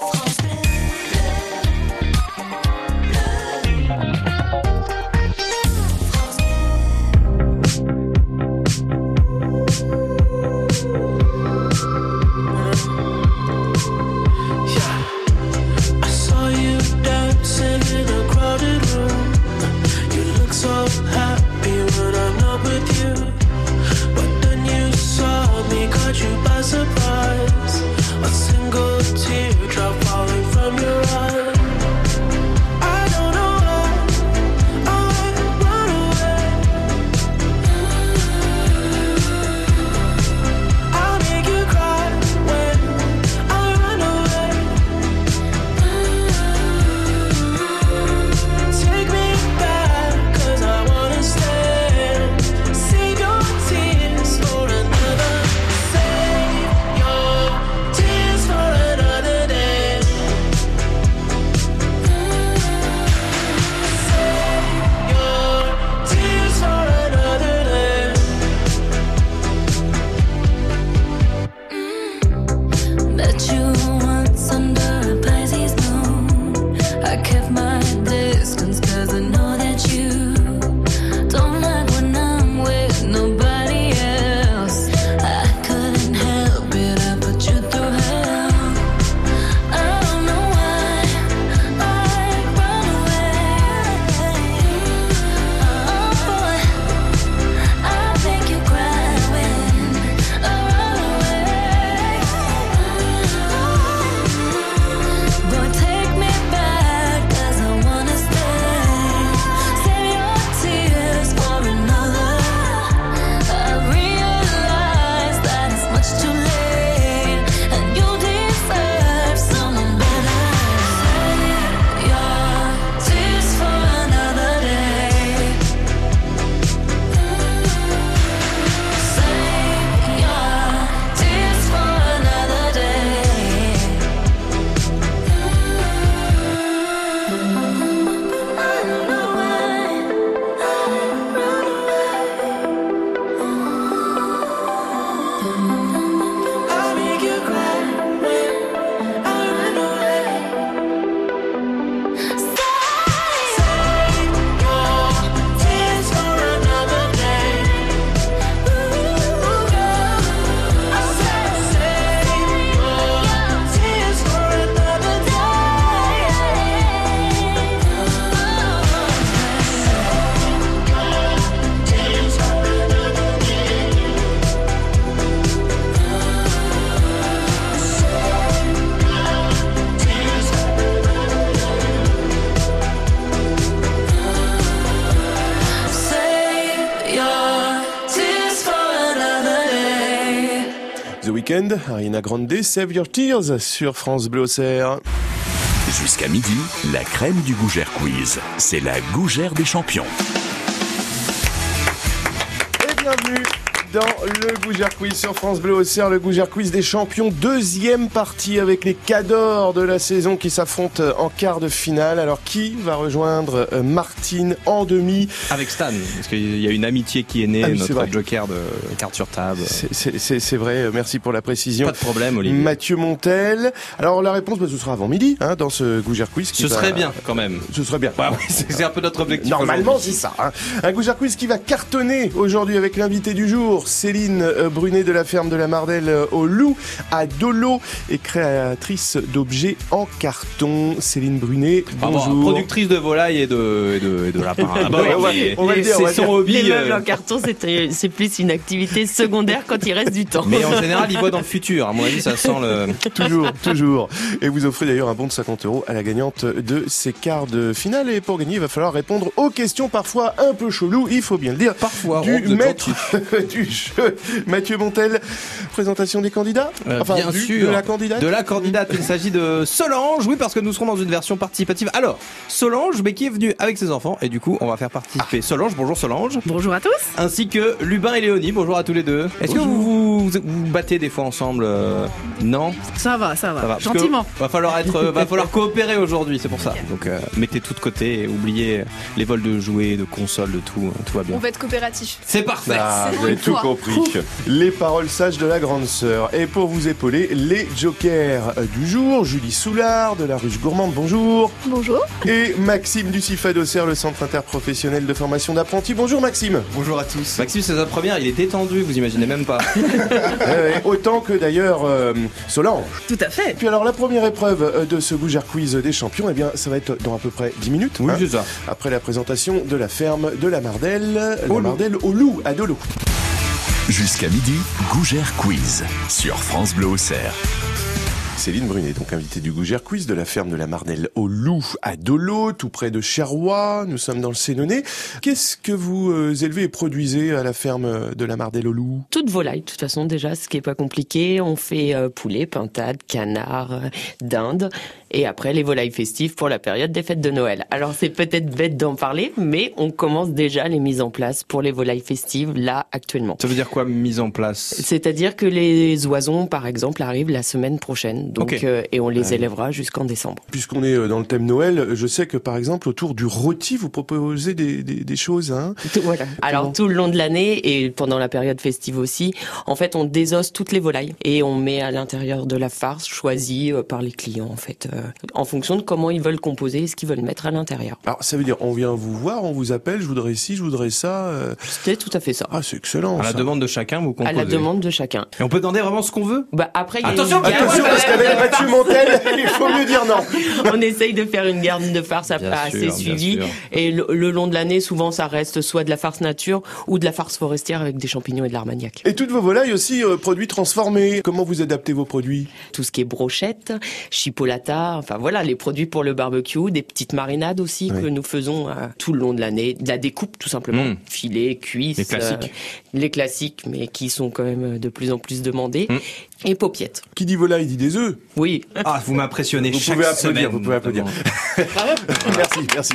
I Grande, Save Your Tears sur France Bleu Auxerre. Jusqu'à midi, la crème du Gougère Quiz. C'est la Gougère des champions. Le Gougère Quiz sur France Bleu Auxerre, le Gougère Quiz des champions, deuxième partie avec les cadors de la saison qui s'affrontent en quart de finale. Alors qui va rejoindre euh, Martine en demi? Avec Stan, parce qu'il y a une amitié qui est née, Ah oui, c'est notre joker de carte sur table. C'est- C'est c'est- c'est vrai, euh, merci pour la précision. Pas de problème, Olivier. Mathieu Montel. Alors la réponse, bah, ce sera avant midi, hein, dans ce Gougère Quiz. qui Ce va- serait bien, quand même. Ce serait bien. Bah oui, c'est c'est un peu notre objectif. Normalement, c'est ça. hein. Un Gougère Quiz qui va cartonner aujourd'hui avec l'invité du jour, Céline euh, Brunet de la ferme de la Mardelle euh, au Loup, à Dolo, et créatrice d'objets en carton. Céline Brunet, Ah bon, bonjour. productrice de volailles et de, et de, et de lapins. Ah bah Ouais, oui, ouais, on va le dire, on c'est son hobby. Les meubles euh, en carton, c'est c'est plus une activité secondaire quand il reste du temps. Mais en général, il voit dans le futur. À mon avis, ça sent le. Toujours, toujours. Et vous offrez d'ailleurs un bon de 50 euros à la gagnante de ces quarts de finale. Et pour gagner, il va falloir répondre aux questions parfois un peu cheloues, il faut bien le dire. Parfois, du maître du jeu, Mathieu Montel. Présentation des candidats Euh, Enfin, bien du- sûr. De la candidate De la candidate. Il s'agit de Solange. Oui, parce que nous serons dans une version participative. Alors, Solange, mais qui est venue avec ses enfants. Et du coup, on va faire participer Solange. Bonjour Solange. Bonjour à tous. Ainsi que Lubin et Léonie. Bonjour à tous les deux. Est-ce que vous, vous vous battez des fois ensemble euh, Non Ça va, ça va. Ça va. Gentiment. Va falloir être, euh, va falloir coopérer aujourd'hui, c'est pour ça. Donc euh, mettez tout de côté et oubliez les vols de jouets, de consoles, de tout, euh, tout va bien. On va être coopératif. C'est parfait. Ah, vous avez tout toi. Les paroles sages de la grande sœur. Et pour vous épauler, les jokers du jour. Julie Soulard de la Ruche Gourmande, bonjour. Bonjour. Et Maxime Ducifa d'Auxerre, le centre interprofessionnel de formation d'apprentis. Bonjour Maxime. Bonjour à tous. Maxime, c'est sa première, il est détendu, vous imaginez même pas. Autant que d'ailleurs euh, Solange. Tout à fait. Puis alors la première épreuve euh, de ce Gougère Quiz des champions, eh bien ça va être dans à peu près 10 minutes. Oui, hein, c'est ça. après la présentation de la ferme de la Mardelle, la Au loup. Mardelle au loup à Dolo. Jusqu'à midi, Gougère Quiz sur France Bleu Auxerre. Céline Brunet, donc invitée du Gougère Quiz de la ferme de la Mardelle au Loup à Dolo, tout près de Cherrois. Nous sommes dans le Sénonais. Qu'est-ce que vous euh, élevez et produisez à la ferme de la Mardelle au Loup? Toute volaille, de toute façon, déjà, ce qui est pas compliqué. On fait euh, poulet, pintade, canard, euh, dinde. Et après, les volailles festives pour la période des fêtes de Noël. Alors, c'est peut-être bête d'en parler, mais on commence déjà les mises en place pour les volailles festives, là, actuellement. Ça veut dire quoi, mise en place? C'est-à-dire que les oisons, par exemple, arrivent la semaine prochaine. Donc, euh, et on les élèvera jusqu'en décembre. Puisqu'on est euh, dans le thème Noël, je sais que par exemple autour du rôti, vous proposez des, des, des choses. Hein? Tout- voilà. Alors tout le long de l'année et pendant la période festive aussi, en fait, on désosse toutes les volailles et on met à l'intérieur de la farce choisie euh, par les clients en fait, euh, en fonction de comment ils veulent composer et ce qu'ils veulent mettre à l'intérieur. Alors ça veut dire, on vient vous voir, on vous appelle, je voudrais ci, je voudrais ça. euh. C'était tout à fait ça. Ah, c'est excellent. À la ça. demande de chacun, vous composez. À la demande de chacun. Et on peut demander vraiment ce qu'on veut? Bah après, il y a Attention, une garde- Attention, parce qu'avec Mathieu Montel, il faut mieux dire non. on essaye de faire une garde de farce Bien assez sûr, suivie. Et le, le long de l'année, souvent, ça reste soit de la farce nature ou de la farce forestière avec des champignons et de l'armagnac. Et toutes vos volailles aussi, euh, produits transformés. Comment vous adaptez vos produits? Tout ce qui est brochette, chipolata, enfin voilà, les produits pour le barbecue, des petites marinades aussi Oui. que nous faisons euh, tout le long de l'année, de la découpe tout simplement, Mm. filet, cuisse, Les classiques. euh, les classiques, mais qui sont quand même de plus en plus demandés, Mm. Et paupiettes. Qui dit volaille dit des œufs. Oui, Ah, vous m'impressionnez Vous chaque pouvez applaudir, semaine, vous pouvez applaudir. merci, merci.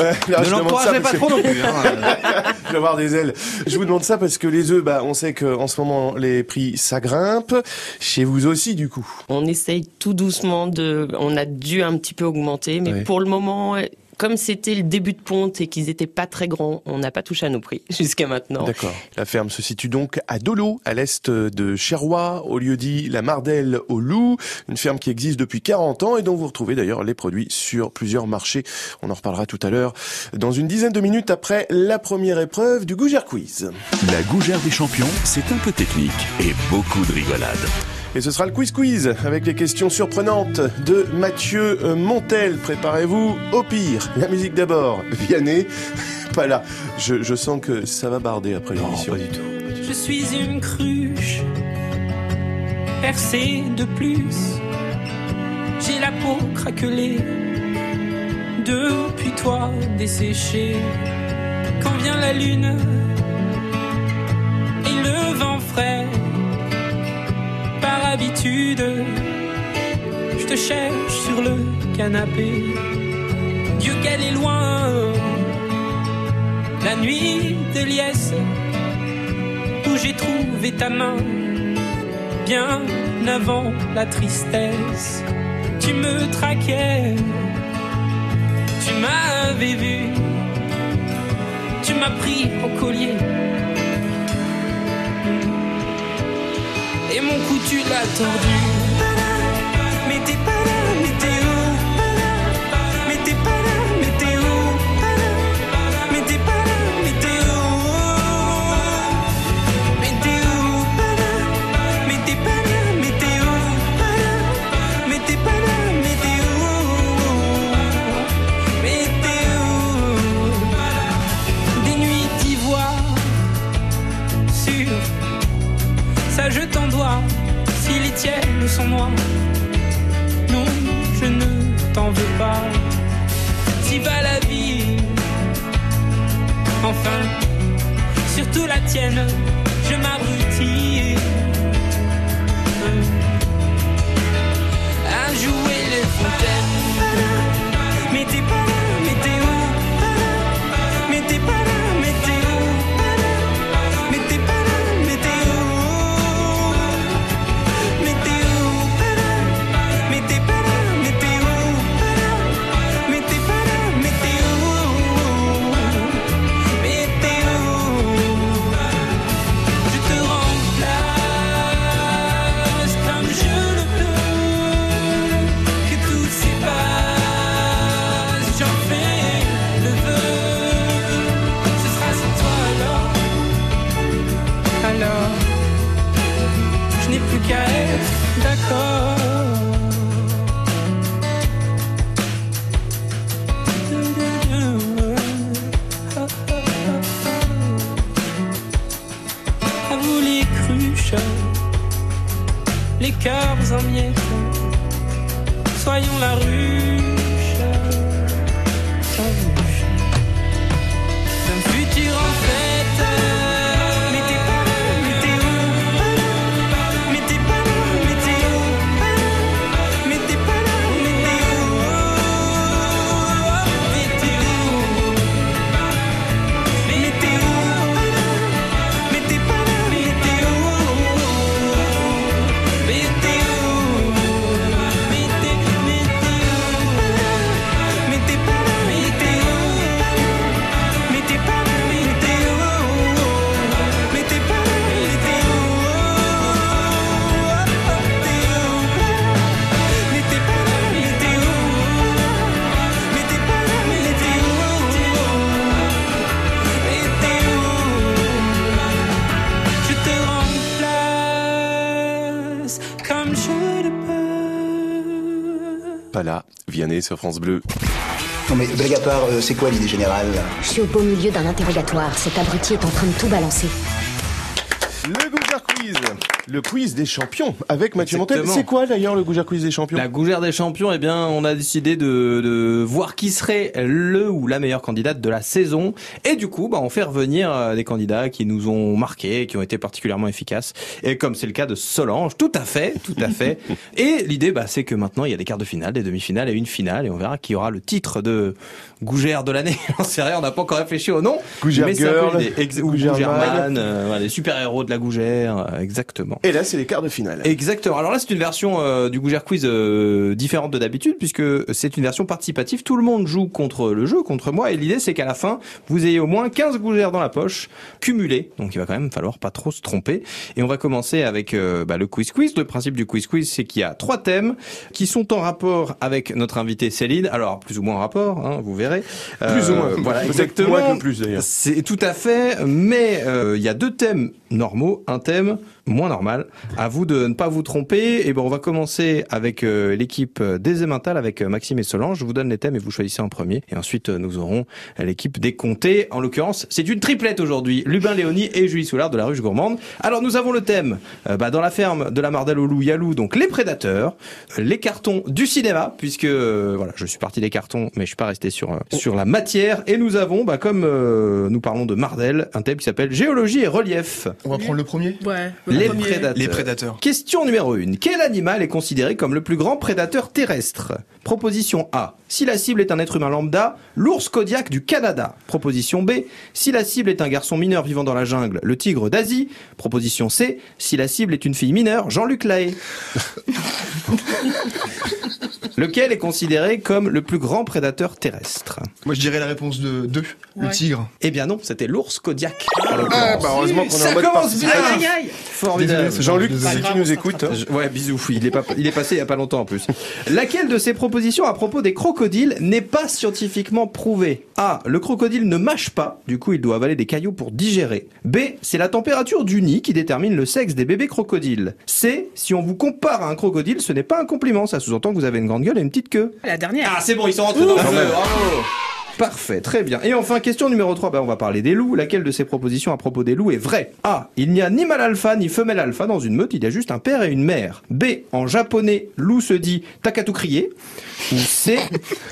Euh, là, Ne l'encouragez pas que- trop non plus. hein. Je vais avoir des ailes. Je vous demande ça parce que les œufs, bah, on sait qu'en ce moment, les prix, ça grimpe. Chez vous aussi, du coup. on essaye tout doucement de, on a dû un petit peu augmenter, mais Oui. pour le moment, comme c'était le début de ponte et qu'ils étaient pas très grands, on n'a pas touché à nos prix jusqu'à maintenant. D'accord. La ferme se situe donc à Dolo, à l'est de Cherrois, au lieu dit La Mardelle au Loup, une ferme qui existe depuis 40 ans et dont vous retrouvez d'ailleurs les produits sur plusieurs marchés. On en reparlera tout à l'heure dans une dizaine de minutes après la première épreuve du Gougère Quiz. La Gougère des champions, c'est un peu technique et beaucoup de rigolade. Et ce sera le quiz quiz avec les questions surprenantes de Mathieu euh, Montel. Préparez-vous au pire. La musique d'abord. Vianney, pas là. Je, je sens que ça va barder après l'émission. pas du tout. Je suis une cruche percée de plus. J'ai la peau craquelée depuis toi desséchée. Quand vient la lune et le vent frais, par habitude, je te cherche sur le canapé. Dieu qu'elle est loin, la nuit de liesse où j'ai trouvé ta main bien avant la tristesse. Tu me traquais, tu m'avais vu, tu m'as pris au collier. Et mon cou tu l'as tordu. Sur France Bleu. Non mais blague à part, euh, c'est quoi l'idée générale? Je suis au beau milieu d'un interrogatoire. Cet abruti est en train de tout balancer. Le Quiz, des champions avec Mathieu Montel. C'est quoi d'ailleurs le Gougère Quiz des champions? La gougère des champions, eh bien, on a décidé de, de voir qui serait le ou la meilleure candidate de la saison. Et du coup, bah, on fait revenir euh, des candidats qui nous ont marqués, qui ont été particulièrement efficaces. Et comme c'est le cas de Solange, tout à fait, tout à fait. et l'idée, bah, c'est que maintenant, il y a des quarts de finale, des demi-finales et une finale. Et on verra qui aura le titre de gougère de l'année. J'en sais rien, on n'a pas encore réfléchi au nom. Gougère mais Girl, ou Gougère. Man, euh, voilà, les super-héros de la gougère, euh, exactement. Et là, c'est les quarts de finale. Exactement. Alors là, c'est une version euh, du Gougère Quiz euh, différente de d'habitude puisque c'est une version participative. Tout le monde joue contre le jeu, contre moi, et l'idée c'est qu'à la fin, vous ayez au moins 15 gougères dans la poche, cumulées. Donc il va quand même falloir pas trop se tromper. Et on va commencer avec euh, bah, le quiz quiz. Le principe du quiz quiz, c'est qu'il y a trois thèmes qui sont en rapport avec notre invitée Céline. Alors plus ou moins en rapport, hein, vous verrez. Plus ou moins. Voilà, exactement. moins que plus, d'ailleurs. C'est tout à fait, mais euh, il y a deux thèmes normaux, un thème moins normal. À vous de ne pas vous tromper. Et bon, on va commencer avec euh, l'équipe des Emmental, avec euh, Maxime et Solange. Je vous donne les thèmes et vous choisissez en premier. Et ensuite, euh, nous aurons euh, l'équipe des Comtés. En l'occurrence, c'est une triplette aujourd'hui. Lubin Léonie et Julie Soulard de la Ruche Gourmande. Alors, nous avons le thème euh, bah, dans la ferme de la Mardelle au loup, Yalou, donc les prédateurs, euh, les cartons du cinéma, puisque euh, voilà, je suis parti des cartons, mais je suis pas resté sur euh, sur la matière. Et nous avons, bah, comme euh, nous parlons de Mardel, un thème qui s'appelle géologie et relief. On va prendre le premier? Ouais. Les premier. prédateurs. Les prédateurs. Question numéro 1. Quel animal est considéré comme le plus grand prédateur terrestre? Proposition A. Si la cible est un être humain lambda, l'ours Kodiak du Canada. Proposition B. Si la cible est un garçon mineur vivant dans la jungle, le tigre d'Asie. Proposition C. Si la cible est une fille mineure, Jean-Luc Lahaye. Lequel est considéré comme le plus grand prédateur terrestre? Moi je dirais la réponse de 2, le Ouais. tigre. Eh bien non, c'était l'ours Kodiak. Ah, l'occurrence. bah heureusement qu'on Ça commence bien. Formidable. Jean-Luc, si tu nous écoutes. hein. Je- Ouais, bisous. Il est pas, il est passé il y a pas longtemps en plus. Laquelle de ces propositions à propos des crocodiles n'est pas scientifiquement prouvée A. Le crocodile ne mâche pas, du coup il doit avaler des cailloux pour digérer. B. C'est la température du nid qui détermine le sexe des bébés crocodiles. C. Si on vous compare à un crocodile, ce n'est pas un compliment, ça sous-entend que vous avez une grande gueule et une petite queue. La dernière. Ah, c'est bon, ils sont rentrés dans le jeu. Bravo. Parfait, très bien. Et enfin, question numéro 3, ben, on va parler des loups. Laquelle de ces propositions à propos des loups est vraie? A. Il n'y a ni mâle alpha ni femelle alpha dans une meute, il y a juste un père et une mère. B. En japonais, loup se dit takatu crier. C.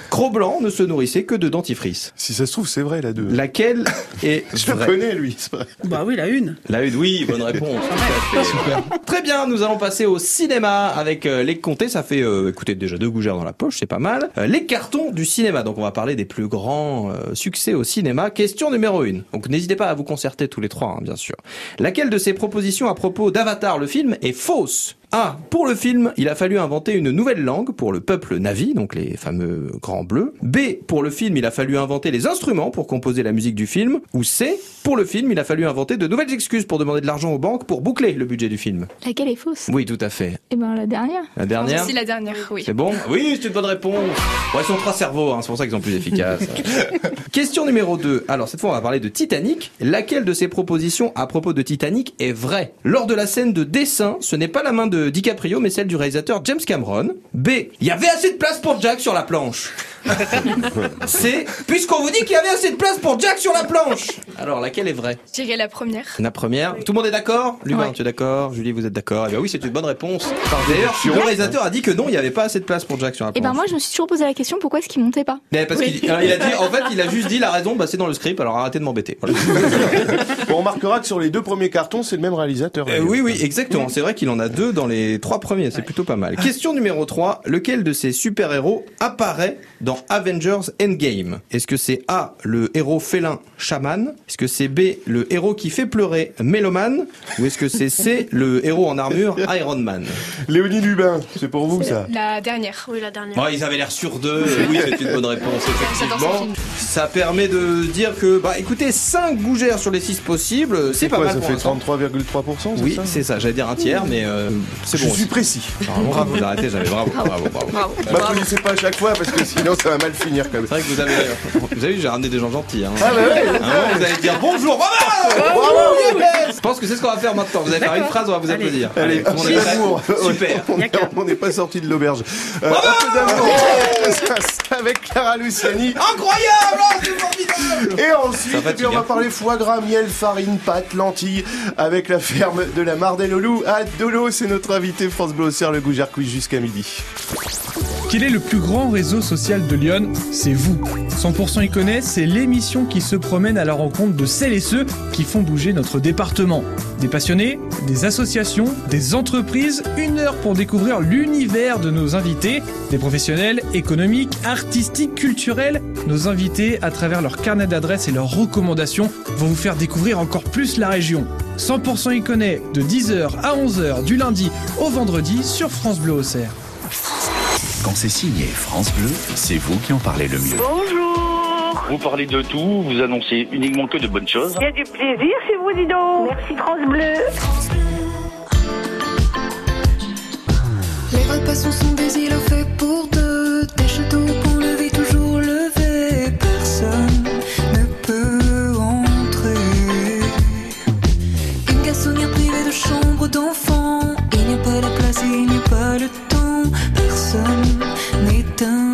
Croc blanc ne se nourrissait que de dentifrice. Si ça se trouve, c'est vrai, la deux. Laquelle est Je le vraie connais, lui, c'est vrai. Bah oui, la une. La une, oui, bonne réponse. Tout à fait. Très bien, nous allons passer au cinéma avec euh, les comtés. Ça fait, euh, écoutez, déjà deux gougères dans la poche, c'est pas mal. Euh, les cartons du cinéma. Donc on va parler des plus grands euh, succès au cinéma. Question numéro une. Donc n'hésitez pas à vous concerter tous les trois, hein, bien sûr. Laquelle de ces propositions à propos d'Avatar, le film, est fausse? A. Pour le film, il a fallu inventer une nouvelle langue pour le peuple Navi, donc les fameux grands bleus. B. Pour le film, il a fallu inventer les instruments pour composer la musique du film. Ou C. Pour le film, il a fallu inventer de nouvelles excuses pour demander de l'argent aux banques pour boucler le budget du film. Laquelle est fausse? Oui, tout à fait. Eh ben la dernière. La dernière? Si la dernière, oui. c'est bon? Oui, c'est une bonne réponse. Ouais, ils sont trois cerveaux, hein, c'est pour ça qu'ils sont plus efficaces. Question numéro 2. Alors, cette fois, on va parler de Titanic. Laquelle de ces propositions à propos de Titanic est vraie? Lors de la scène de dessin, ce n'est pas la main de de DiCaprio, mais celle du réalisateur James Cameron. B. Il y avait assez de place pour Jack sur la planche. C. Puisqu'on vous dit qu'il y avait assez de place pour Jack sur la planche. Alors, laquelle est vraie? Je dirais la première. La première. Tout le monde est d'accord? Lubin, Ouais. tu es d'accord? Julie, vous êtes d'accord? Eh bien oui, c'est une bonne réponse. D'ailleurs, le réalisateur a dit que non, il n'y avait pas assez de place pour Jack sur la Et planche. ben moi, je me suis toujours posé la question pourquoi est-ce qu'il montait pas? Mais parce qu'il alors, il a dit, en fait, il a juste dit la raison, bah, c'est dans le script, alors arrêtez de m'embêter. Voilà. Bon, on remarquera que sur les deux premiers cartons, c'est le même réalisateur. Euh, oui, oui, exactement. C'est vrai qu'il en a deux dans les trois premiers, c'est plutôt pas mal. Question numéro 3. Lequel de ces super-héros apparaît dans Avengers Endgame? Est-ce que c'est A, le héros félin chaman? Est-ce que c'est B, le héros qui fait pleurer Méloman Ou est-ce que c'est C, le héros en armure Iron Man? Léonie Lubin, c'est pour vous ça? La dernière. Oui, la dernière. Bon, ils avaient l'air sur deux. Oui, c'est une bonne réponse, effectivement. Ça permet de dire que, bah, écoutez, 5 gougères sur les 6 possibles, c'est pas quoi, mal ça pour fait l'instant. 33,3%, c'est Oui, c'est ça. J'allais dire un tiers, mais euh, c'est Je bon. suis aussi. précis. Bravo, vous arrêtez, j'avais bravo, bravo, bravo. Bravo. M'applaudissez pas à chaque fois parce que sinon ça va mal finir quand même. C'est vrai que vous avez, vous avez vu, j'ai ramené des gens gentils. Hein. Ah bah ouais, vous allez dire bonjour, bravo, Bravo yes Je pense que c'est ce qu'on va faire maintenant. Vous allez faire une phrase, on va vous applaudir. Allez, peu est d'amour. Super. On est- On n'est pas sorti de l'auberge. Euh. Ça, c'est Avec Clara Luciani. Incroyable, oh, c'est formidable. Et ensuite, Ça et puis fatigue, on va hein. parler foie gras, miel, farine, pâte, lentilles avec la ferme de la Mardelle au Loup à Dolo. C'est notre invité France Bleu le Gougère Quiz jusqu'à midi. Quel est le plus grand réseau social de Lyon C'est vous. 100% y connaît, c'est l'émission qui se promène à la rencontre de celles et ceux qui font bouger notre département. Des passionnés, des associations, des entreprises, une heure pour découvrir l'univers de nos invités, des professionnels économiques, artistiques, culturels. Nos invités, à travers leur carnet d'adresses et leurs recommandations, vont vous faire découvrir encore plus la région. 100% y connaît de 10h à 11h du lundi au vendredi sur France Bleu Auxerre. Quand c'est signé France Bleu, c'est vous qui en parlez le mieux. Bonjour Vous parlez de tout, vous annoncez uniquement que de bonnes choses. Il y a du plaisir chez vous, dis donc. Merci France Bleu. Les repas sont, sont des îlots faits pour deux. De chambre d'enfant. Il n'y a pas la place il n'y a pas le temps. Personne n'est invité.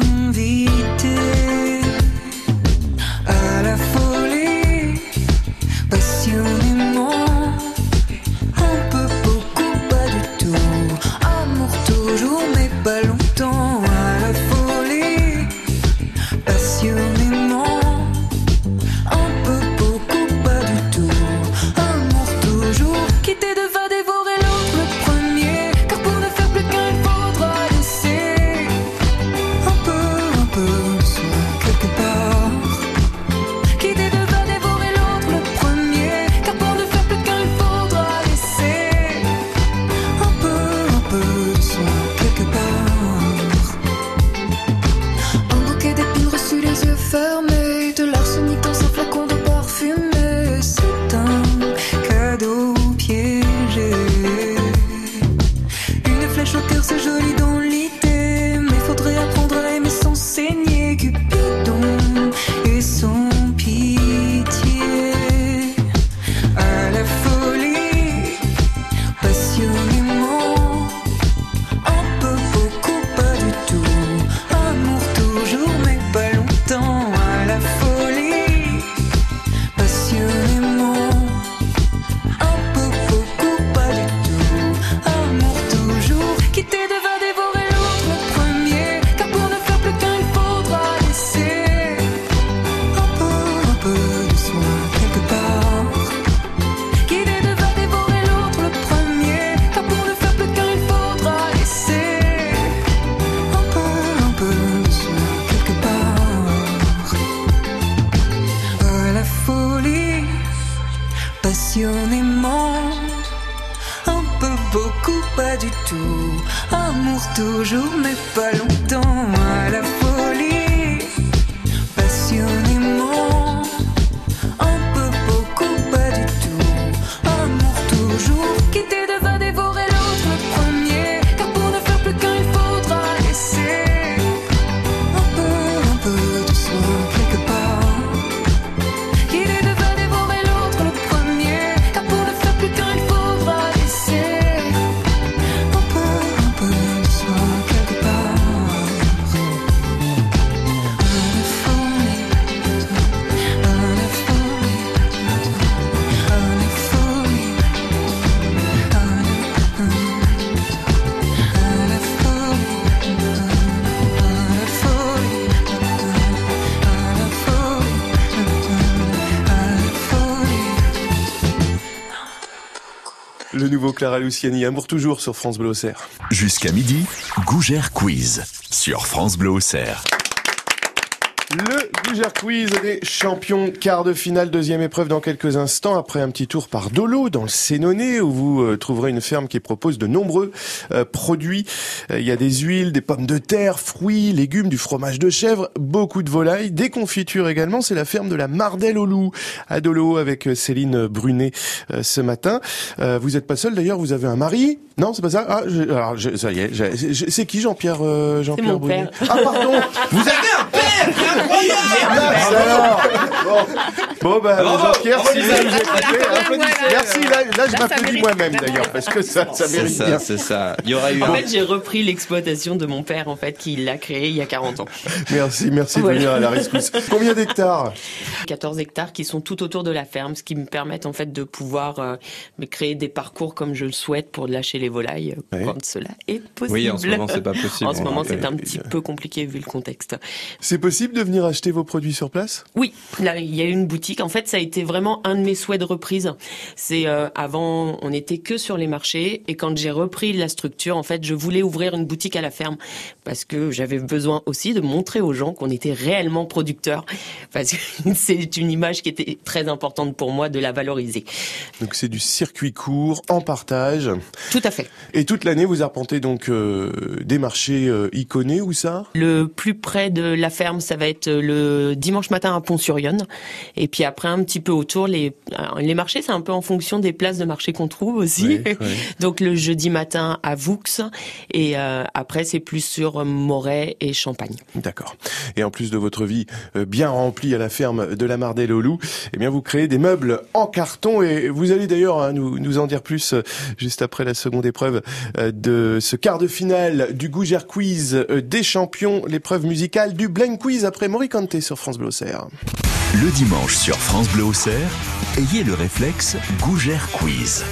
Passionnément. Un peu, beaucoup, pas du tout. Amour toujours, mais pas longtemps. À la folie, passionnément. Clara Luciani, Amour toujours sur France Bleu. Jusqu'à midi, Gougère Quiz sur France Bleu Auxerre. Le Gougère Quiz des champions quart de finale, deuxième épreuve dans quelques instants, après un petit tour par Dolo dans le Sénonais où vous euh, trouverez une ferme qui propose de nombreux euh, produits. Euh, Il y a des huiles, des pommes de terre, fruits, légumes, du fromage de chèvre, beaucoup de volailles, des confitures également. C'est la ferme de la Mardelle au Loup à Dolo avec euh, Céline Brunet euh, ce matin. Euh, vous n'êtes pas seul d'ailleurs, vous avez un mari Non, c'est pas ça? Ah, je- alors je- ça y est, j'ai- c'est qui Jean-Pierre euh, Jean-Pierre Brunet? père. Ah pardon Vous avez un père Mince alors Bon, bon bah, Bravo. Jean-Pierre, si vous hein, Applaudissez. merci, là, là je m'applaudis moi-même d'ailleurs, parce que ça, ça mérite ça, bien. c'est ça. Il y aura eu En fait, j'ai repris l'exploitation de mon père, en fait, qui l'a créé il y a 40 ans. Merci, merci de venir à la rescousse. Combien d'hectares 14 hectares qui sont tout autour de la ferme, ce qui me permettent en fait de pouvoir euh, me créer des parcours comme je le souhaite pour lâcher les volailles euh, Ouais. quand cela est possible. Oui, en ce moment, c'est pas possible. En ce moment, c'est Ouais, un petit peu compliqué vu le contexte. C'est possible de venir acheter vos produits sur place? Oui, là, il y a une boutique. En fait, ça a été vraiment un de mes souhaits de reprise. C'est euh, avant, on n'était que sur les marchés, et quand j'ai repris la structure, en fait, je voulais ouvrir une boutique à la ferme parce que j'avais besoin aussi de montrer aux gens qu'on était réellement producteurs, parce que c'est une image qui était très importante pour moi de la valoriser. Donc c'est du circuit court, en partage. Tout à fait. Et toute l'année, vous arpentez donc euh, des marchés euh, iconés, où ça? Le plus près de la ferme, ça va être le dimanche matin à Pont-sur-Yonne. Et puis après, un petit peu autour, les, alors, les marchés, c'est un peu en fonction des places de marché qu'on trouve aussi. Oui, oui. Donc le jeudi matin à Voux. Et euh, après, c'est plus sur Moret et Champagne. D'accord. Et en plus de votre vie euh, bien remplie à la ferme de la Mardelle au Loup, eh bien vous créez des meubles en carton et vous allez d'ailleurs hein, nous, nous en dire plus euh, juste après la seconde épreuve euh, de ce quart de finale du Gougère Quiz euh, des champions, l'épreuve musicale du Blank Quiz après Moricante sur France Bleu Auxerre. Le dimanche sur France Bleu Auxerre, ayez le réflexe Gougère Quiz.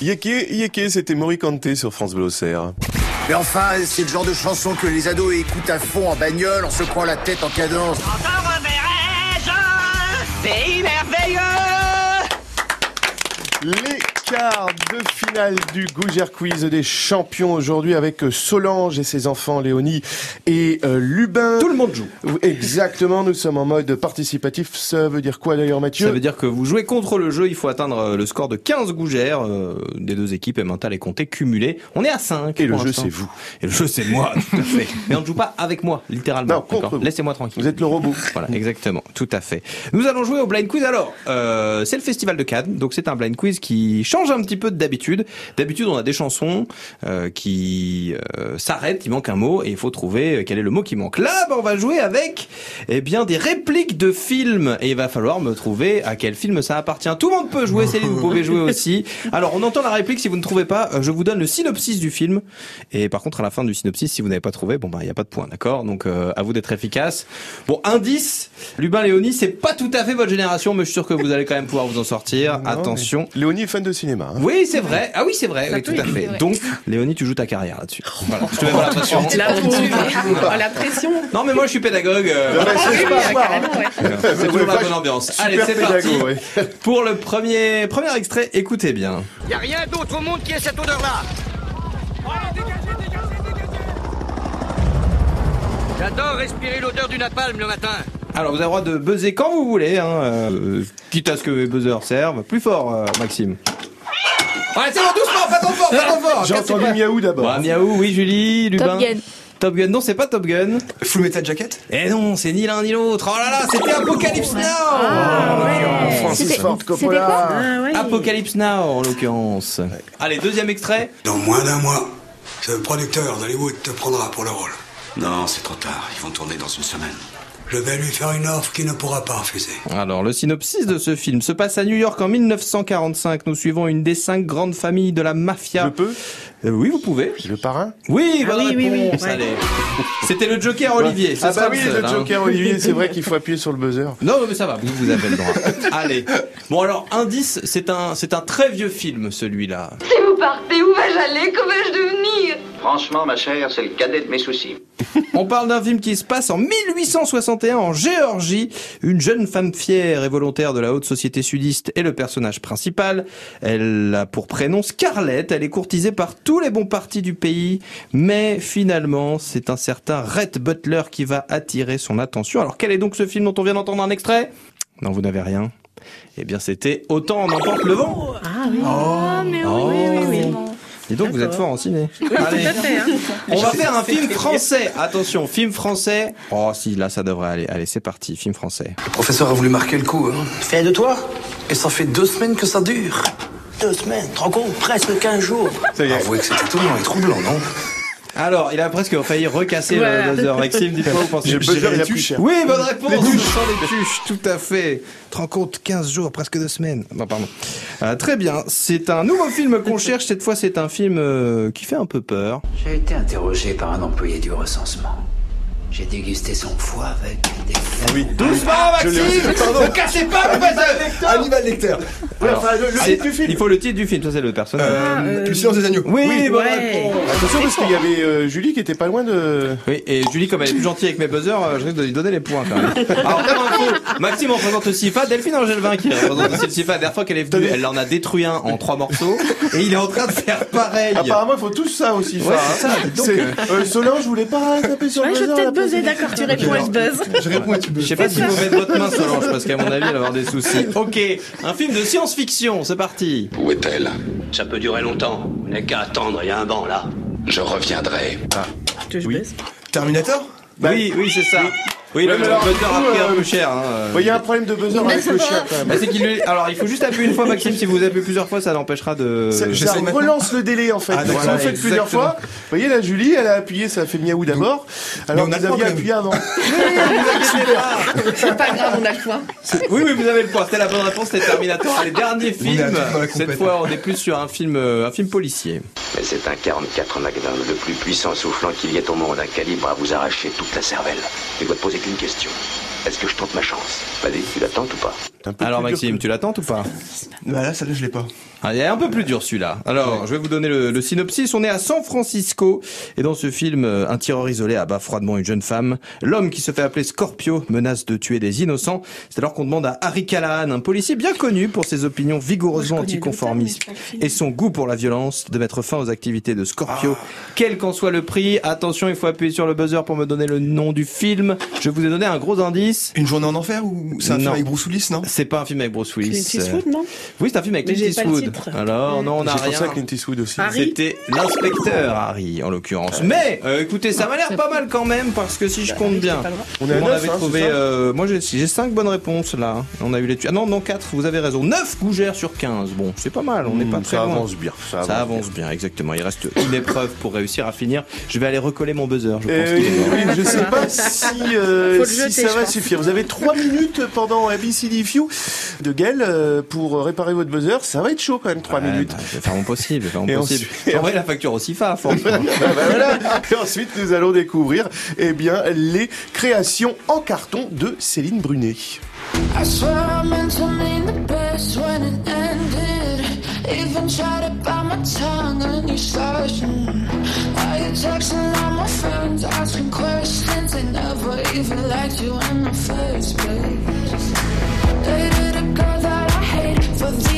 Yeke, Yeke, c'était Morikante sur France Bleu. Mais enfin, c'est le genre de chanson que les ados écoutent à fond en bagnole en secouant la tête en cadence. Pays merveilleux Les quarts de finale du Gougère Quiz des champions aujourd'hui avec euh, Solange et ses enfants Léonie et euh, Lubin. Tout le monde joue. Exactement, nous sommes en mode participatif. Ça veut dire quoi d'ailleurs Mathieu? Ça veut dire que vous jouez contre le jeu, il faut atteindre euh, le score de 15 gougères euh, des deux équipes et mental et compté cumulé. On est à 5. Et le jeu c'est vous. Et le jeu c'est moi, tout à fait. Mais on ne joue pas avec moi, littéralement. Non, contre. Laissez-moi tranquille. Vous êtes le robot. Voilà, exactement, tout à fait. Nous allons jouer au blind quiz. Alors, euh, c'est le festival de Cannes, donc c'est un blind quiz qui change un petit peu de d'habitude. D'habitude, on a des chansons euh, qui euh, s'arrêtent, il manque un mot et il faut trouver quel est le mot qui manque. Là, bah, on va jouer avec eh bien des répliques de films et il va falloir me trouver à quel film ça appartient. Tout le monde peut jouer, Céline, vous pouvez jouer aussi. Alors, on entend la réplique. Si vous ne trouvez pas, euh, je vous donne le synopsis du film. Et par contre, à la fin du synopsis, si vous n'avez pas trouvé, bon bah il y a pas de point, d'accord? Donc euh, à vous d'être efficace. Bon, indice, Lubin Léonie, c'est pas tout à fait votre génération, mais je suis sûr que vous allez quand même pouvoir vous en sortir. Attention. Léonie est fan de cinéma. Hein. Oui, c'est vrai. Ah oui, c'est vrai. Oui, tout à fait. vrai. Donc, Léonie, tu joues ta carrière là-dessus. Voilà. Je te mets la pression. La, oh, la pression. Non, mais moi, je suis pédagogue. euh, c'est toujours la bonne ambiance. Allez, c'est parti. Pour le premier, premier extrait, écoutez bien. Y a rien d'autre au monde qui ait cette odeur-là. J'adore respirer l'odeur du napalm le matin. Alors, vous avez le droit de buzzer quand vous voulez, hein, euh, quitte à ce que les buzzers servent. Plus fort, euh, Maxime. Ouais, c'est bon, doucement, faites fort, faites fort. J'ai entendu pas. miaou d'abord. Bah, miaou, oui, Julie, Lubin. Top Gun. Top Gun, non, c'est pas Top Gun. Full Metal Jacket Eh non, c'est ni l'un ni l'autre. Oh là là, c'était Apocalypse Now Ah, Francis C'était- Ford Coppola. quoi Ah, ouais. Apocalypse Now, en l'occurrence. Allez, deuxième extrait. Dans moins d'un mois, ce producteur d'Hollywood te prendra pour le rôle. Non, c'est trop tard. Ils vont tourner dans une semaine. Je vais lui faire une offre qu'il ne pourra pas refuser. Alors, le synopsis de ce film se passe à New York en 1945. Nous suivons une des cinq grandes familles de la mafia. Je peux? Euh, oui, vous pouvez. Le parrain Oui, Ah oui, oui, oui, ouais. C'était le Joker Olivier. ça Ah bah oui, seul, le hein. Joker Olivier, c'est vrai qu'il faut appuyer sur le buzzer. Non, mais ça va, vous, vous avez le droit. Allez. Bon, alors, indice, c'est un, c'est un très vieux film, celui-là. Si vous partez, où vais-je aller? Que vais-je devenir? Franchement, ma chère, c'est le cadet de mes soucis. On parle d'un film qui se passe en 1861 en Géorgie. Une jeune femme fière et volontaire de la haute société sudiste est le personnage principal. Elle a pour prénom Scarlett. Elle est courtisée par tous les bons partis du pays. Mais finalement, c'est un certain Rhett Butler qui va attirer son attention. Alors quel est donc ce film dont on vient d'entendre un extrait? Non, vous n'avez rien. Eh bien, c'était Autant en emporte le vent. Ah oui. Ah, mais oui, Oh. oui, oui, oui. Dis donc, vous êtes fort en ciné. Oui, tout à fait. hein. On va faire un film français. Attention, film français. Oh, si, là, ça devrait aller. Allez, c'est parti, film français. Le professeur a voulu marquer le coup, hein. Fais de toi Et ça fait deux semaines que ça dure. Deux semaines, rends compte? Presque 15 jours. Avouez que c'est étonnant et troublant, non? Alors, il a presque failli recasser Voilà. le buzzer. Maxime, dites-moi, vous pensez Le buzzer, il a plus cher. Oui, bonne réponse. Ce sont les tuches, tout à fait. Te rends compte, 15 jours, presque deux semaines. Non, pardon. Euh, très bien. C'est un nouveau film qu'on cherche. Cette fois, c'est un film euh, qui fait un peu peur. J'ai été interrogé par un employé du recensement. J'ai dégusté son foie avec des Oui, Doucement, l'ai Maxime. Ne cassez pas le Lecter. Ouais, enfin, le, le C'est- titre du film. Il faut le titre du film, ça c'est le personnage. Euh, Le silence des agneaux. oui, oui, ouais. Attention parce qu'il y avait euh, Julie qui était pas loin de. Oui, et Julie, comme elle est plus gentille avec mes buzzers, euh, je risque de lui donner les points quand même. Alors, comme info, Maxime représente le SIFA, Delphine Angelvin qui représente aussi le SIFA. La dernière fois qu'elle est venue, elle en a détruit un en trois morceaux, et il est en train de faire pareil. Apparemment, il faut tous ça aussi. Ouais, hein. ça, donc. Euh, Solange, je voulais pas taper sur Ouais, le buzzer. Que- buzzer, d'accord, tu réponds et je buzz. Je réponds et tu Je buzz. sais pas si vous mettez votre main, Solange, parce qu'à mon avis, elle va avoir des soucis. Ok, un film de science-fiction, c'est parti. Où est-elle? Ça peut durer longtemps. Vous n'avez qu'à attendre, il y a un banc là. Je reviendrai. Oui. Terminator? Oui, oui, c'est ça. Oui, mais le buzzer a pris un euh, peu cher. hein, euh. Il y a un problème de buzzer avec le chien quand Bah, même. c'est qu'il lui- Alors, il faut juste appuyer une fois, Maxime. Si vous appuyez plusieurs fois, ça l'empêchera de. Ça, relance le délai en fait. Ah, si vous le faites plusieurs fois, vous voyez là Julie, elle a appuyé, ça a fait miaou d'abord, alors vous aviez appuyé avant. C'est pas grave, on a le point. Oui, oui, vous avez le point. C'était la bonne réponse. C'était Terminator. Allez, dernier On est film. à deux dans la Cette fois, on est plus sur un film, euh, un film policier. Mais c'est un 44 Magnum, le plus puissant soufflant qu'il y ait au monde, un calibre à vous arracher toute la cervelle. Je dois poser qu'une question. Est-ce que je tente ma chance? Vas-y, tu la tentes ou pas? Alors, Maxime, tu l'attends ou pas? Bah là, celle-là, je l'ai pas. Ah, il est un peu plus dur celui-là. Alors, je vais vous donner le, le synopsis. On est à San Francisco et dans ce film, euh, un tireur isolé abat froidement une jeune femme. L'homme qui se fait appeler Scorpio menace de tuer des innocents. C'est alors qu'on demande à Harry Callahan, un policier bien connu pour ses opinions vigoureusement anticonformistes et son goût pour la violence, de mettre fin aux activités de Scorpio, quel qu'en soit le prix. Attention, il faut appuyer sur le buzzer pour me donner le nom du film. Je vous ai donné un gros indice. Une journée en enfer ou c'est un film avec Bruce Willis, non? C'est pas un film avec Bruce Willis. Clint Eastwood, non? Oui, c'est un film avec Clint Eastwood. Titre. Alors, non, on a rien. pensé à Clint Eastwood aussi. Harry C'était l'inspecteur Harry en l'occurrence. Mais euh, écoutez, ça m'a l'air pas mal quand même parce que si je compte bien, On avait hein, trouvé. c'est euh, moi j'ai j'ai cinq bonnes réponses là. On a eu les tu- ah non non 4 Vous avez raison. 9 gougères sur 15 Bon, c'est pas mal. On n'est pas Mmh, très ça loin. avance bien. Ça Ça avance bien, exactement. Il reste une épreuve pour réussir à finir. Je vais aller recoller mon buzzer. Je pense qu'il est oui, je sais pas si, euh, si ça va pense. suffire. Vous avez 3 minutes pendant ABCD Few de Gaël euh, pour réparer votre buzzer. Ça va être chaud quand même, 3 Ouais, minutes. bah, je vais faire mon possible. Je vais faire mon Et possible. ensuite- J'envoie la facture aussi fa, franchement. Ah bah voilà. Et ensuite, nous allons découvrir eh bien, les créations en carton de Céline Brunet. I swear I meant to mean the best when it ended. Even tried to bite my tongue and you started. Why you texting all my friends, asking questions? They never even liked you in the first place. Dated a girl that I hate for the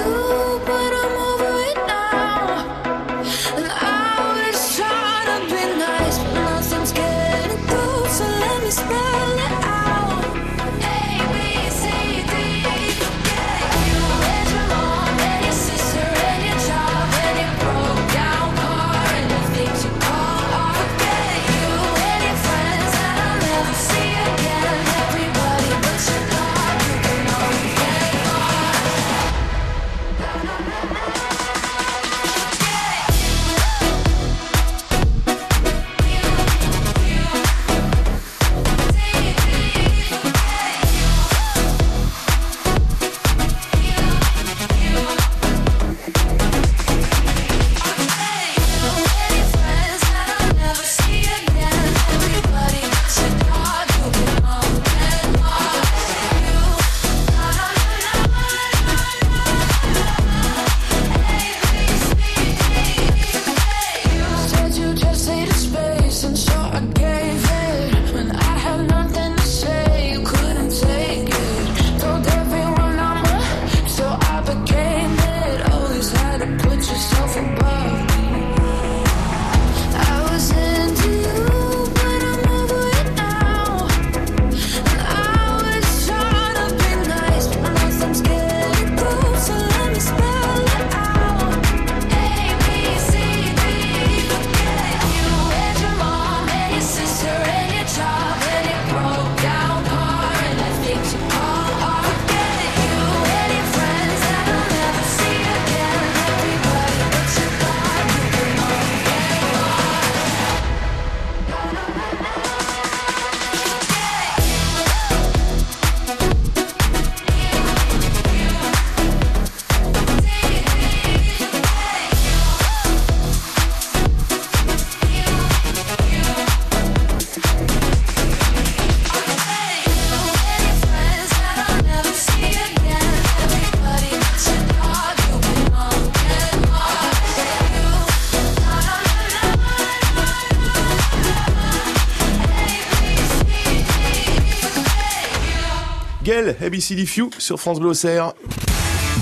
ABCD Few sur France Bleu Auxerre.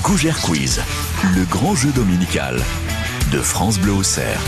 Gougère Quiz, le grand jeu dominical de France Bleu Auxerre.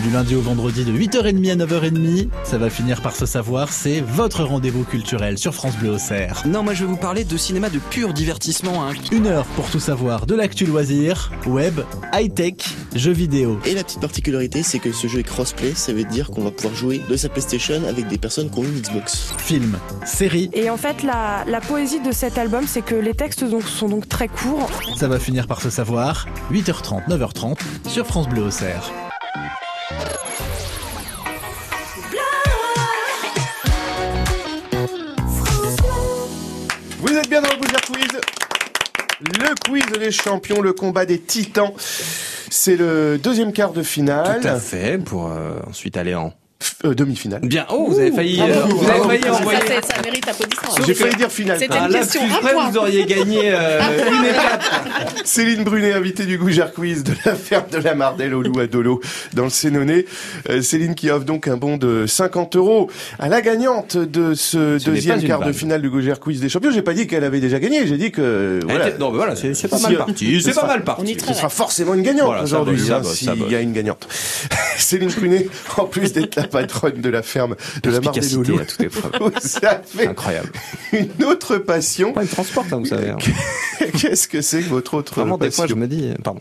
Du lundi au vendredi de 8h30 à 9h30, ça va finir par se savoir, c'est votre rendez-vous culturel sur France Bleu Auxerre. Non, moi je vais vous parler de cinéma de pur divertissement. Hein. Une heure pour tout savoir de l'actu loisir, web, high-tech, jeux vidéo. Et la petite particularité, c'est que ce jeu est crossplay, ça veut dire qu'on va pouvoir jouer de sa PlayStation avec des personnes qui ont une Xbox. Film, série. Et en fait, la, la poésie de cet album, c'est que les textes donc, sont donc très courts. Ça va finir par se savoir, 8h30, 9h30 sur France Bleu Auxerre. Vous êtes bien dans le Boozer Quiz. Le quiz des champions, le combat des titans. C'est le deuxième quart de finale. Tout à fait, pour euh, ensuite aller en Euh, demi-finale. Bien. Oh, vous avez failli, euh, vous avez failli envoyer. Ça, ça mérite applaudissements. J'ai failli dire finale. C'était Ah, une là, question plus un près, point. vous auriez gagné euh, une étape. Céline Brunet, invitée du Gougère Quiz de la ferme de la Mardelle au Loup à Dolo dans le Sénonais. Euh, Céline qui offre donc un bon de 50 euros à la gagnante de ce, deuxième quart de finale du Gougère Quiz des champions. J'ai pas dit qu'elle avait déjà gagné, j'ai dit que voilà. était- non, mais voilà, c'est pas Si- mal parti. ce C'est pas mal parti. Ce sera forcément une gagnante aujourd'hui, hein, s'il y a une gagnante. Céline Brunet, en plus d'être la patronne de la ferme de la à toute épreuve. vous avez Incroyable. une autre passion. Pas une transport, hein, vous savez. hein. Qu'est-ce que c'est que votre autre Vraiment, des passion fois, je me dis, pardon.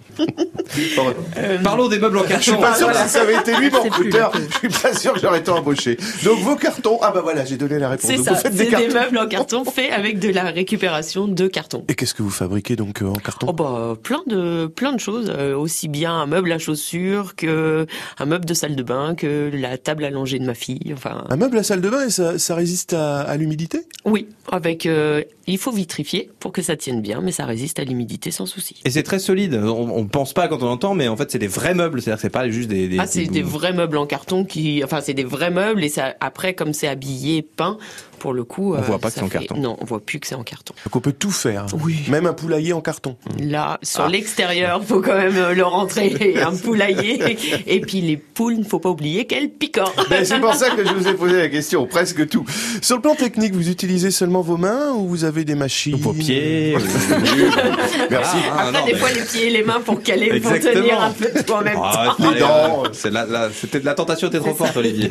Parlons des meubles en Je suis carton. pas sûr que si ça avait été lui mon recruteur, je suis pas sûr que j'aurais été embauché. Donc vos cartons, ah bah voilà, j'ai donné la réponse. C'est Donc ça, vous c'est faites des, des meubles en carton faits avec de la récupération de carton. Et qu'est-ce que vous fabriquez donc euh, en carton? Oh bah plein de plein de choses, euh, aussi bien un meuble à chaussures que un meuble de salle de bain que la table allongée de ma fille. Enfin, Un meuble à salle de bain et ça, ça résiste à, à l'humidité? Oui, avec euh, il faut vitrifier pour que ça tienne bien, mais ça résiste à l'humidité sans souci. Et c'est très solide. On, on pense pas quand on entend, mais en fait, c'est des vrais meubles. C'est-à-dire que c'est pas juste des. des Ah, c'est des vrais meubles en carton qui, enfin, c'est des vrais meubles et ça, après, comme c'est habillé, peint, pour le coup, On euh, voit pas que c'est en fait- carton. Non, on voit plus que c'est en carton. Donc on peut tout faire. Oui. Même un poulailler en carton. Là, sur Ah. l'extérieur, faut quand même euh, le rentrer, un poulailler. Et puis les poules, il faut pas oublier qu'elles picorent. Ben, c'est pour ça que je vous ai posé la question, presque tout. Sur le plan technique, vous utilisez seulement vos mains ou vous avez des machines Vos pieds. Merci. Ah, Après, non, des mais- fois, les pieds et les mains pour caler, pour tenir un peu tout en même Ah, temps. allez, dents. euh, c'est la, la- c'était la tentation était trop forte, Olivier.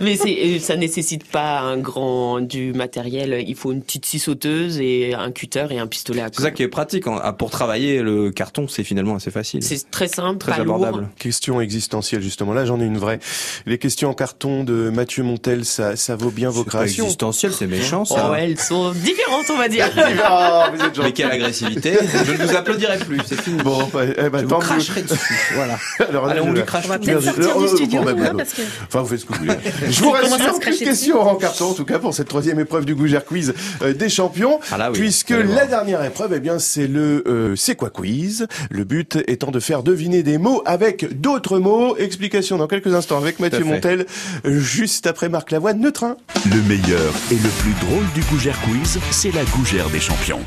Mais c'est, euh, ça nécessite pas un grand du matériel. Il faut une petite scie sauteuse et un cutter et un pistolet à C'est ça qui est pratique. hein. Ah, Pour travailler le carton, c'est finalement assez facile. C'est très simple, Très pas abordable. lourd. Question existentielle, justement. Là, j'en ai une vraie. Les questions en carton de Mathieu Montel, ça, ça vaut bien vos pas créations? existentiel, c'est méchant, Oh, ça. elles sont différentes, on va dire. Ah, vous êtes. Mais quelle agressivité. Je ne vous applaudirai plus, c'est fini. Bon, bah, eh ben, Je tant vous cracherai dessus. Voilà. Alors, Allez, on lui crache On va peut-être sortir euh, du euh, studio, bon, ben, hein, bon. parce que Enfin, vous faites ce que vous voulez. Je vous rassure, plus de questions en carton, en tout cas, pour cette troisième épreuve du Gougère Quiz euh, des champions. Ah là oui, puisque la dernière épreuve, eh bien, c'est le euh, C'est quoi quiz? Le but étant de faire deviner des mots avec d'autres mots. Explication dans quelques instants avec Mathieu. Montel, juste après Marc Lavoine, neutre. hein. Le meilleur et le plus drôle du Gougère Quiz, c'est la Gougère des champions.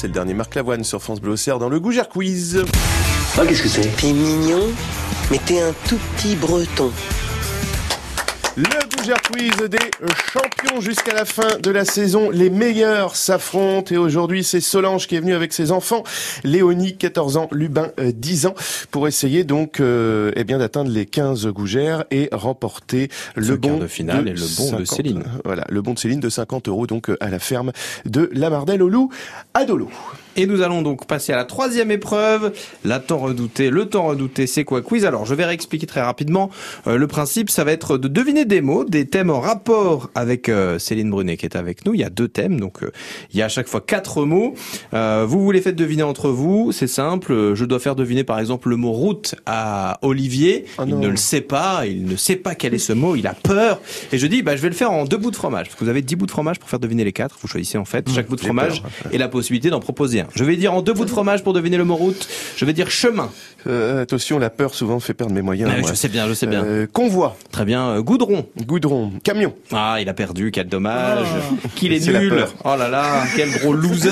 C'est le dernier Marc Lavoine sur France Bleu Auxerre dans le Gougère Quiz. Ah, qu'est-ce que c'est? T'es mignon, mais t'es un tout petit breton. Le Gougère Quiz des champions jusqu'à la fin de la saison. Les meilleurs s'affrontent et aujourd'hui c'est Solange qui est venue avec ses enfants. Léonie, 14 ans, Lubin, euh, 10 ans, pour essayer donc euh, eh bien d'atteindre les 15 Gougères et remporter le bon de finale et le bon de 50, Céline. Voilà, le bon de Céline de 50 euros donc euh, à la ferme de la Mardelle au Loup à Dolo. Et nous allons donc passer à la troisième épreuve, la temps redouté. Le temps redouté, c'est quoi? Quiz Alors, je vais réexpliquer très rapidement. Euh, le principe, ça va être de deviner des mots, des thèmes en rapport avec euh, Céline Brunet qui est avec nous. Il y a deux thèmes, donc euh, il y a à chaque fois quatre mots. Euh, vous vous les faites deviner entre vous, c'est simple. Je dois faire deviner par exemple le mot route à Olivier. il ne le sait pas, il ne sait pas quel est ce mot, il a peur. Et je dis, bah, je vais le faire en deux bouts de fromage, parce que vous avez dix bouts de fromage pour faire deviner les quatre. Vous choisissez en fait chaque bout de fromage peur. et la possibilité d'en proposer un. Je vais dire en deux bouts de fromage pour deviner le mot route. Je vais dire chemin. Attention, la peur souvent fait perdre mes moyens. Ah, je sais bien, je sais bien. Convoi. Très bien. goudron. Goudron. Camion. Ah, il a perdu, quel dommage. Qu'il est nul. Oh là là, quel gros loser.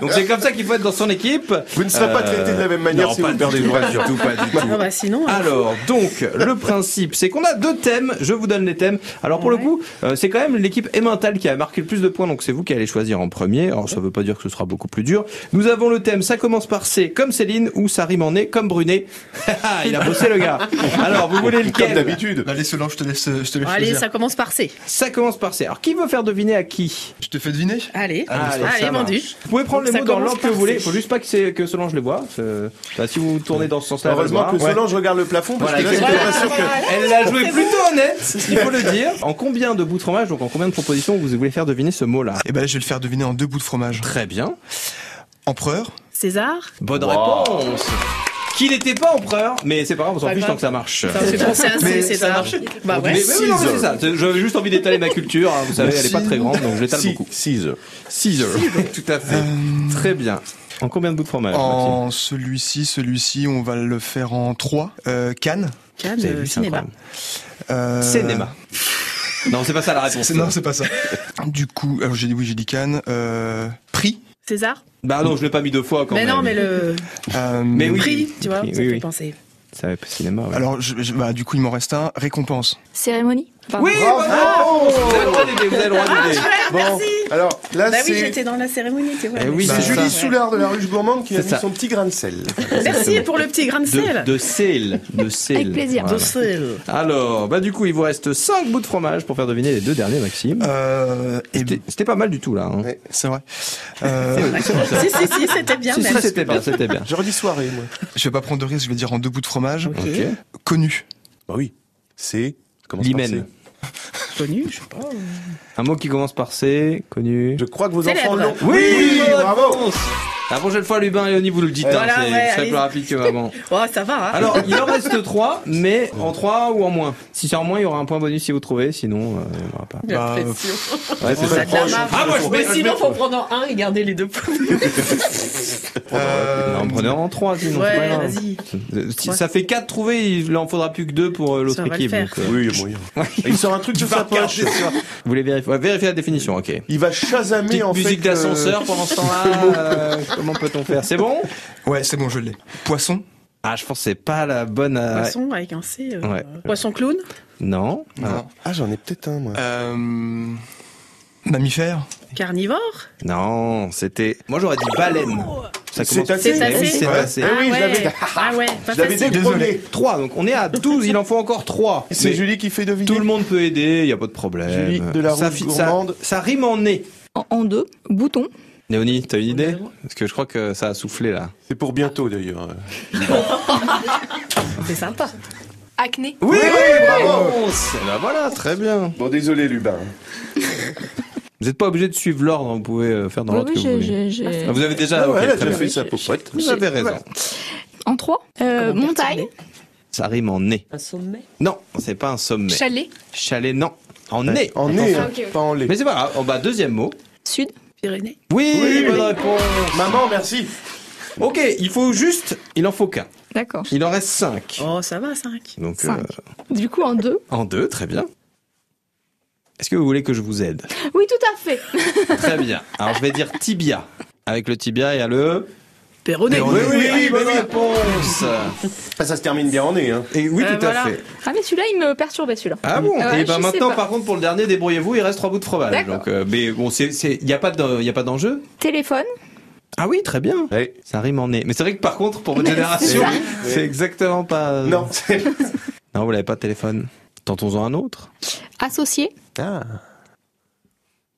Donc c'est comme ça qu'il faut être dans son équipe. Vous ne serez pas traité de la même manière non, si pas vous perdez du le tout, pas du tout, pas du tout. Ah bah sinon. hein. Alors, donc, le principe, c'est qu'on a deux thèmes. Je vous donne les thèmes. Alors, pour le coup, euh, c'est quand même l'équipe Emmental qui a marqué le plus de points, donc c'est vous qui allez choisir en premier. Alors, ça veut pas dire que ce sera beaucoup plus dur. Nous avons le thème, ça commence par C comme Céline, ou ça rime en nez comme Brunet. Il a bossé le gars. Alors, vous voulez lequel Comme d'habitude. Allez, Solange, je te laisse, je te laisse Allez, choisir. ça commence par C. Ça commence par C. Alors, qui veut faire deviner à qui? Je te fais deviner? Allez, Allez, allez, ça vendu. Vous pouvez prendre les mots dans commence l'ordre que vous voulez. Il faut juste pas que, c'est- que Solange les voit. Bah, si vous tournez dans ce sens-là, Heureusement que Solange regarde le plafond parce Voilà, que là, pas sûr que. Elle l'a joué plutôt honnête, il faut le dire. En combien de bouts de fromage, donc en combien de propositions vous voulez faire deviner ce mot-là? Eh ben, je vais le faire deviner en deux bouts de fromage. Très bien. Empereur? César? Bonne réponse. Qui n'était pas empereur, mais c'est pas grave, on s'en fiche tant que ça marche. Ça me fait penser à C, Mais César. Bah ouais. Mais, mais oui, non, mais c'est ça. J'avais juste envie d'étaler ma culture. hein. Vous savez, elle est pas très grande, donc je l'étale beaucoup. Caesar. Caesar. Tout à fait. Très bien. En combien de bouts de fromage En celui-ci, celui-ci, on va le faire en trois. Euh, Cannes. Cannes, euh, c'est cinéma. Euh, Cinéma. Non, c'est pas ça la réponse. c'est- Non, c'est pas ça. du coup, alors j'ai dit oui, j'ai dit Cannes. Euh, prix. César. Bah non, je l'ai pas mis deux fois quand Mais même. non, mais le Euh, Mais oui. prix, tu vois, Oui, ça oui, fait oui. penser. Ça va cinéma. ouais. Alors, je, je- bah, du coup, il m'en reste un. Récompense. Cérémonie? Pardon. Oui, Bravo bravo Vous avez le droit d'aider, vous avez le droit d'aider. Ah, Bon, merci. alors là, Bah oui, c'est j'étais dans la cérémonie, tu vois. Eh oui, c'est c'est Julie ça. Soulard de la Ruche Gourmande qui a C'est mis ça. son petit grain de sel. Merci pour le petit grain de sel. De, de sel. De sel. Avec plaisir. Voilà. De sel. Alors, bah du coup, il vous reste 5 bouts de fromage pour faire deviner les deux derniers, Maxime. Euh, et C'était c'était pas mal du tout, là. Hein. Ouais. c'est vrai. Euh, Si, si, si, c'était bien, Si, si, c'était bien, c'était bien. J'aurais dit soirée, moi. je vais pas prendre de risque, je vais dire en deux bouts de fromage. Ok. Connu. Bah oui. C'est. Comment L'hymen. Connu, je sais pas. Un mot qui commence par C, connu. Je crois que vos Célèbre. enfants l'ont. Oui, bravo. La prochaine fois, Lubin et Oni, vous le dites, hein, Voilà, c'est ouais, plus rapide que maman. Oh, ça va, hein. Alors, il en reste 3, mais en 3 ou en moins. Si c'est en moins, il y aura un point bonus si vous trouvez, sinon, euh, il n'y en aura pas. La Bah, pression. Ouais, c'est Ça. Ah, moi, je Mais sinon, faut prendre un et garder les deux points. Euh, Non, prenez en 3 sinon. Ouais, c'est pas grave. vas-y. Si Ça fait 4 trouvés, il en faudra plus que 2 pour euh, l'autre Ça, on va le équipe. euh, Oui, il y a moyen. Il sort un truc de sa poche. Vous voulez vérifier, la définition, ok. Il va chasamer en fait. musique d'ascenseur pendant ce temps-là. Comment peut-on faire? C'est bon? Ouais, c'est bon, je l'ai. Poisson? Ah, je pense que c'est pas la bonne. euh, Poisson avec un C. euh, Ouais. Poisson clown? Non. Non. Ah, j'en ai peut-être un, moi. Euh, mammifère? Carnivore? Non, c'était. Moi, j'aurais dit baleine. Ça C'est commence- assez. C'est assez. Oui, oui, je ah, l'avais- ouais. ah ouais, pas Je l'avais facile. le premier. 3, donc on est à 12, il en faut encore 3. C'est Julie qui fait deviner. Tout le monde peut aider, il n'y a pas de problème. Julie de la ça, Rouge fi- ça- Gourmande. ça rime en nez. En, en deux, bouton. Léonie, t'as une idée Parce que je crois que ça a soufflé là. C'est pour bientôt d'ailleurs. C'est sympa. Acné. Oui, bravo. Eh ben voilà, très bien. Bon, désolé, Lubin. Vous n'êtes pas obligé de suivre l'ordre, vous pouvez euh, faire dans Oui, l'ordre oui, que vous j'ai- voulez. Ah, vous avez déjà. Ah ouais, fait sa popote. Vous avez raison. En trois. Euh, montagne. Ça rime en nez. Un sommet Non, c'est pas un sommet. Chalet. Chalet, non. En nez. En nez, Ah, hein, ok. pas en lait. Mais c'est pas grave. Oh, bah, deuxième mot. Sud. Pyrénées. Oui, Oui, bonne réponse. Maman, merci. Ok, il faut juste. Il en faut qu'un. D'accord. Il en reste 5. Oh, ça va, 5. Donc, Cinq. euh, Du coup, en deux. en deux, très bien. Est-ce que vous voulez que je vous aide? Oui, tout à fait. Très bien. Alors, je vais dire tibia. Avec le tibia, il y a le. Péroné. Oui, oui, oui, bonne réponse. Ah, ça se termine bien en nez. Hein. Et oui, Euh, tout à fait. Ah, mais celui-là, il me perturbait, celui-là. Ah bon Ouais, Et ben je maintenant, sais pas. par contre, pour le dernier, débrouillez-vous. Il reste trois bouts de fromage. D'accord. Donc, euh, mais bon, c'est, c'est, il y a pas de, il y a pas d'enjeu. Téléphone. Ah oui, très bien. Ouais. Ça rime en nez. Mais c'est vrai que par contre, pour votre génération, ça. c'est exactement pas. Non, c'est- Non, vous n'avez pas de téléphone. Tentons-en un autre. Associé. Ah.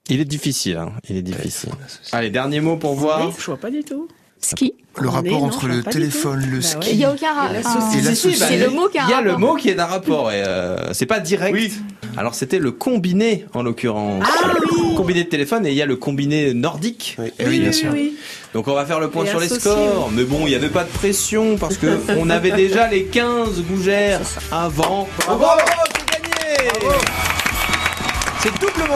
Il est difficile, hein. Il est difficile. Allez, dernier mot pour voir. Je vois pas du tout. Ski. Le rapport entre le téléphone, le Bah ski. Il n'y a aucun rapport. Et l'associé. C'est le mot qui a un Il y a le mot qui est d'un rapport. Et euh, c'est pas direct. Oui. Alors c'était le combiné en l'occurrence. Ah oui. Combiné de téléphone et il y a le combiné nordique. Oui. Oui, bien sûr. oui. Donc on va faire le point Et sur les scores. Mais bon, il n'y avait pas de pression parce que on avait déjà les 15 gougères avant. Bravo, c'est gagné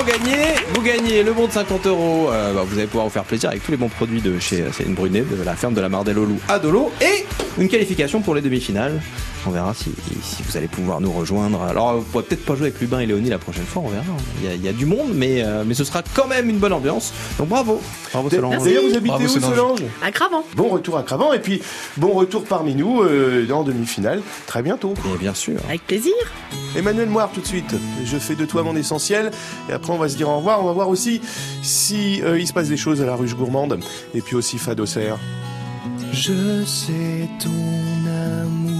Gagné. Vous gagnez le bon de 50 euros. Euh, bah, vous allez pouvoir vous faire plaisir avec tous les bons produits de chez euh, Céline Brunet, de la ferme de la Mardelle au à Dolo. Et une qualification pour les demi-finales. On verra si, si vous allez pouvoir nous rejoindre. Alors, vous pourrez peut-être pas jouer avec Lubin et Léonie la prochaine fois, on verra. Il y a, il y a du monde, mais, euh, mais ce sera quand même une bonne ambiance. Donc bravo. Bravo Solange. D'ailleurs, vous habitez Bravo, où, Solange. Solange À Cravant. Bon retour à Cravant et puis bon retour parmi nous euh, en demi-finale très bientôt. Et bien sûr. Avec plaisir. Emmanuel Moire tout de suite. Je fais de toi mon essentiel et après on va se dire au revoir. On va voir aussi si euh, il se passe des choses à la ruche gourmande et puis aussi Fado Serre. Je sais ton amour,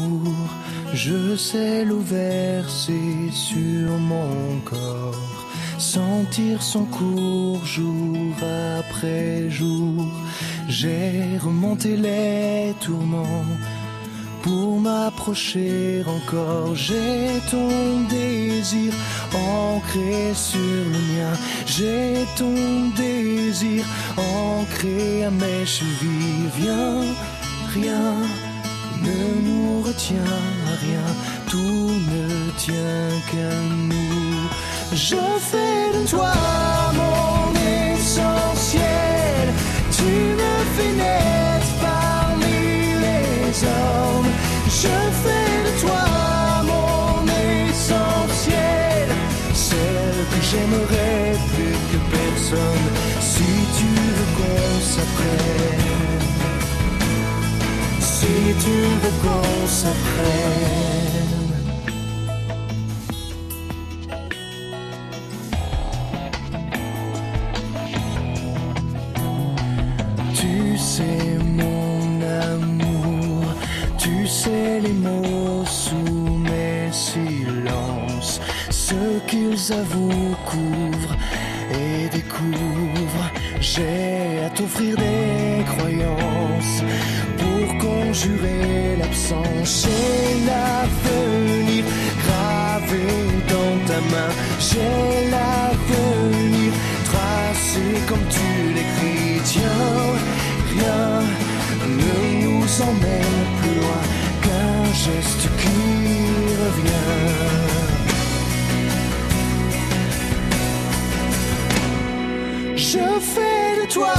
je sais l'eau versée sur mon corps, sentir son cours jour après jour. J'ai remonté les tourments pour m'approcher encore. J'ai ton désir ancré sur le mien. J'ai ton désir ancré à mes chevilles. Rien ne nous retient rien. Tout ne tient qu'à nous. Je fais de toi mon essentiel. Tu me fais naître parmi les hommes. Je fais de toi mon essentiel. Celle que j'aimerais plus que personne. Si tu veux qu'on. Si tu veux qu'on s'apprenne. Tu sais mon amour, tu sais les mots sous mes silences, ce qu'ils avouent, couvrent et découvrent. J'ai à t'offrir des pour conjurer l'absence. J'ai l'avenir gravé dans ta main. J'ai l'avenir tracé comme tu l'écris. Tiens, rien ne nous emmène plus loin qu'un geste qui revient. Je fais de toi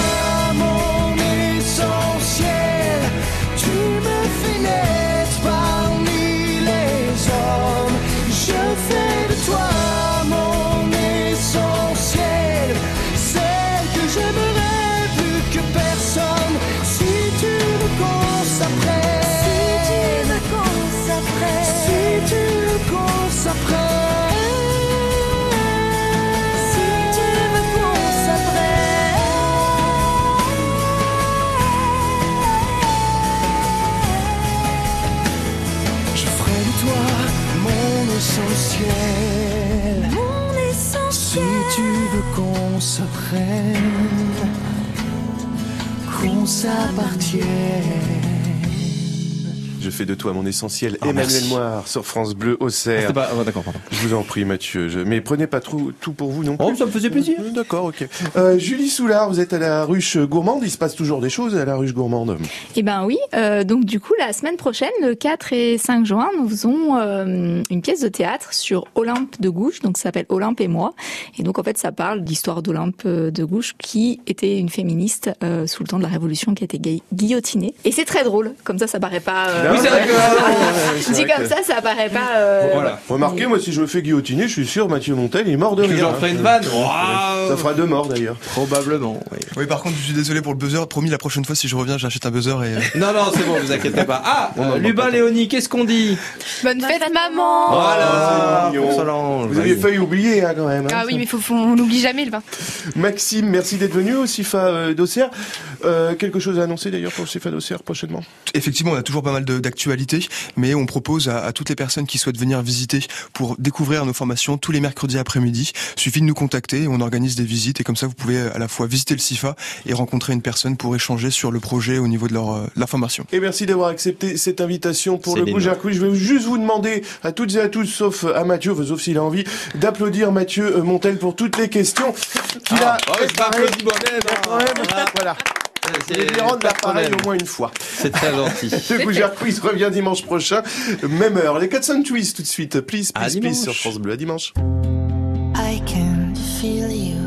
tu veux qu'on s'apprenne, qu'on s'appartienne. Je fais de toi mon essentiel. Ah, Emmanuel merci. Moire sur France Bleu au C'était cerf. pas- oh, d'accord, pardon. Je vous en prie, Mathieu. Je- Mais prenez pas trop tout pour vous non plus. Oh, ça me faisait plaisir. D'accord, ok. Euh, Julie Soulard, vous êtes à la ruche gourmande. Il se passe toujours des choses à la ruche gourmande. Eh ben oui, euh, donc du coup la semaine prochaine, le 4 et 5 juin, nous faisons euh, une pièce de théâtre sur Olympe de Gouges, donc ça s'appelle Olympe et moi. Et donc en fait ça parle d'histoire d'Olympe euh, de Gouges qui était une féministe euh, sous le temps de la Révolution qui a été gui- guillotinée. Et c'est très drôle, comme ça ça paraît pas... euh, vrai que- c'est Dit comme ça, ça paraît pas... euh, Voilà. Remarquez, moi, si je me fais guillotiner, je suis sûr, Mathieu Montel, il est mort de rire. j'en ferai une vanne Waouh. Ça fera deux morts d'ailleurs. Probablement, oui. Oui, par contre, je suis désolé pour le buzzer. Promis, la prochaine fois, si je reviens, j'achète un buzzer et. euh, Non, non, c'est bon, vous inquiétez pas. Ah, euh, Lubin Léonie, qu'est-ce qu'on dit Bonne fête, maman Voilà, Solange. Vous aviez failli oublier hein, quand même. hein, Ah oui, mais faut, faut- on n'oublie jamais le vin. Maxime, merci d'être venu au CIFA euh, d'Auxerre. Euh, quelque chose à annoncer d'ailleurs pour le CIFA d'Auxerre prochainement? Effectivement, on a toujours pas mal de- d'actualités, mais on propose à, à toutes les personnes qui souhaitent venir visiter pour découvrir nos formations tous les mercredis après-midi. Suffit de nous contacter, on organise des visites et comme ça vous pouvez à la fois visiter le CIFA et rencontrer une personne pour échanger sur le projet au niveau de leur, euh, leur formation. Et merci d'avoir accepté cette invitation pour le. Goujard Quiz. Je vais juste vous demander à toutes et à tous, sauf à Mathieu, sauf s'il a envie, d'applaudir Mathieu euh, Montel pour toutes les questions qu'il a Ah, ouais, même, Voilà. C'est Les rendre pas de l'appareil au moins une fois. C'est très gentil. Le Goujard Quiz revient dimanche prochain, même heure. Les 4 Twist tout de suite. Please, please, please sur France Bleu. À dimanche. I can feel you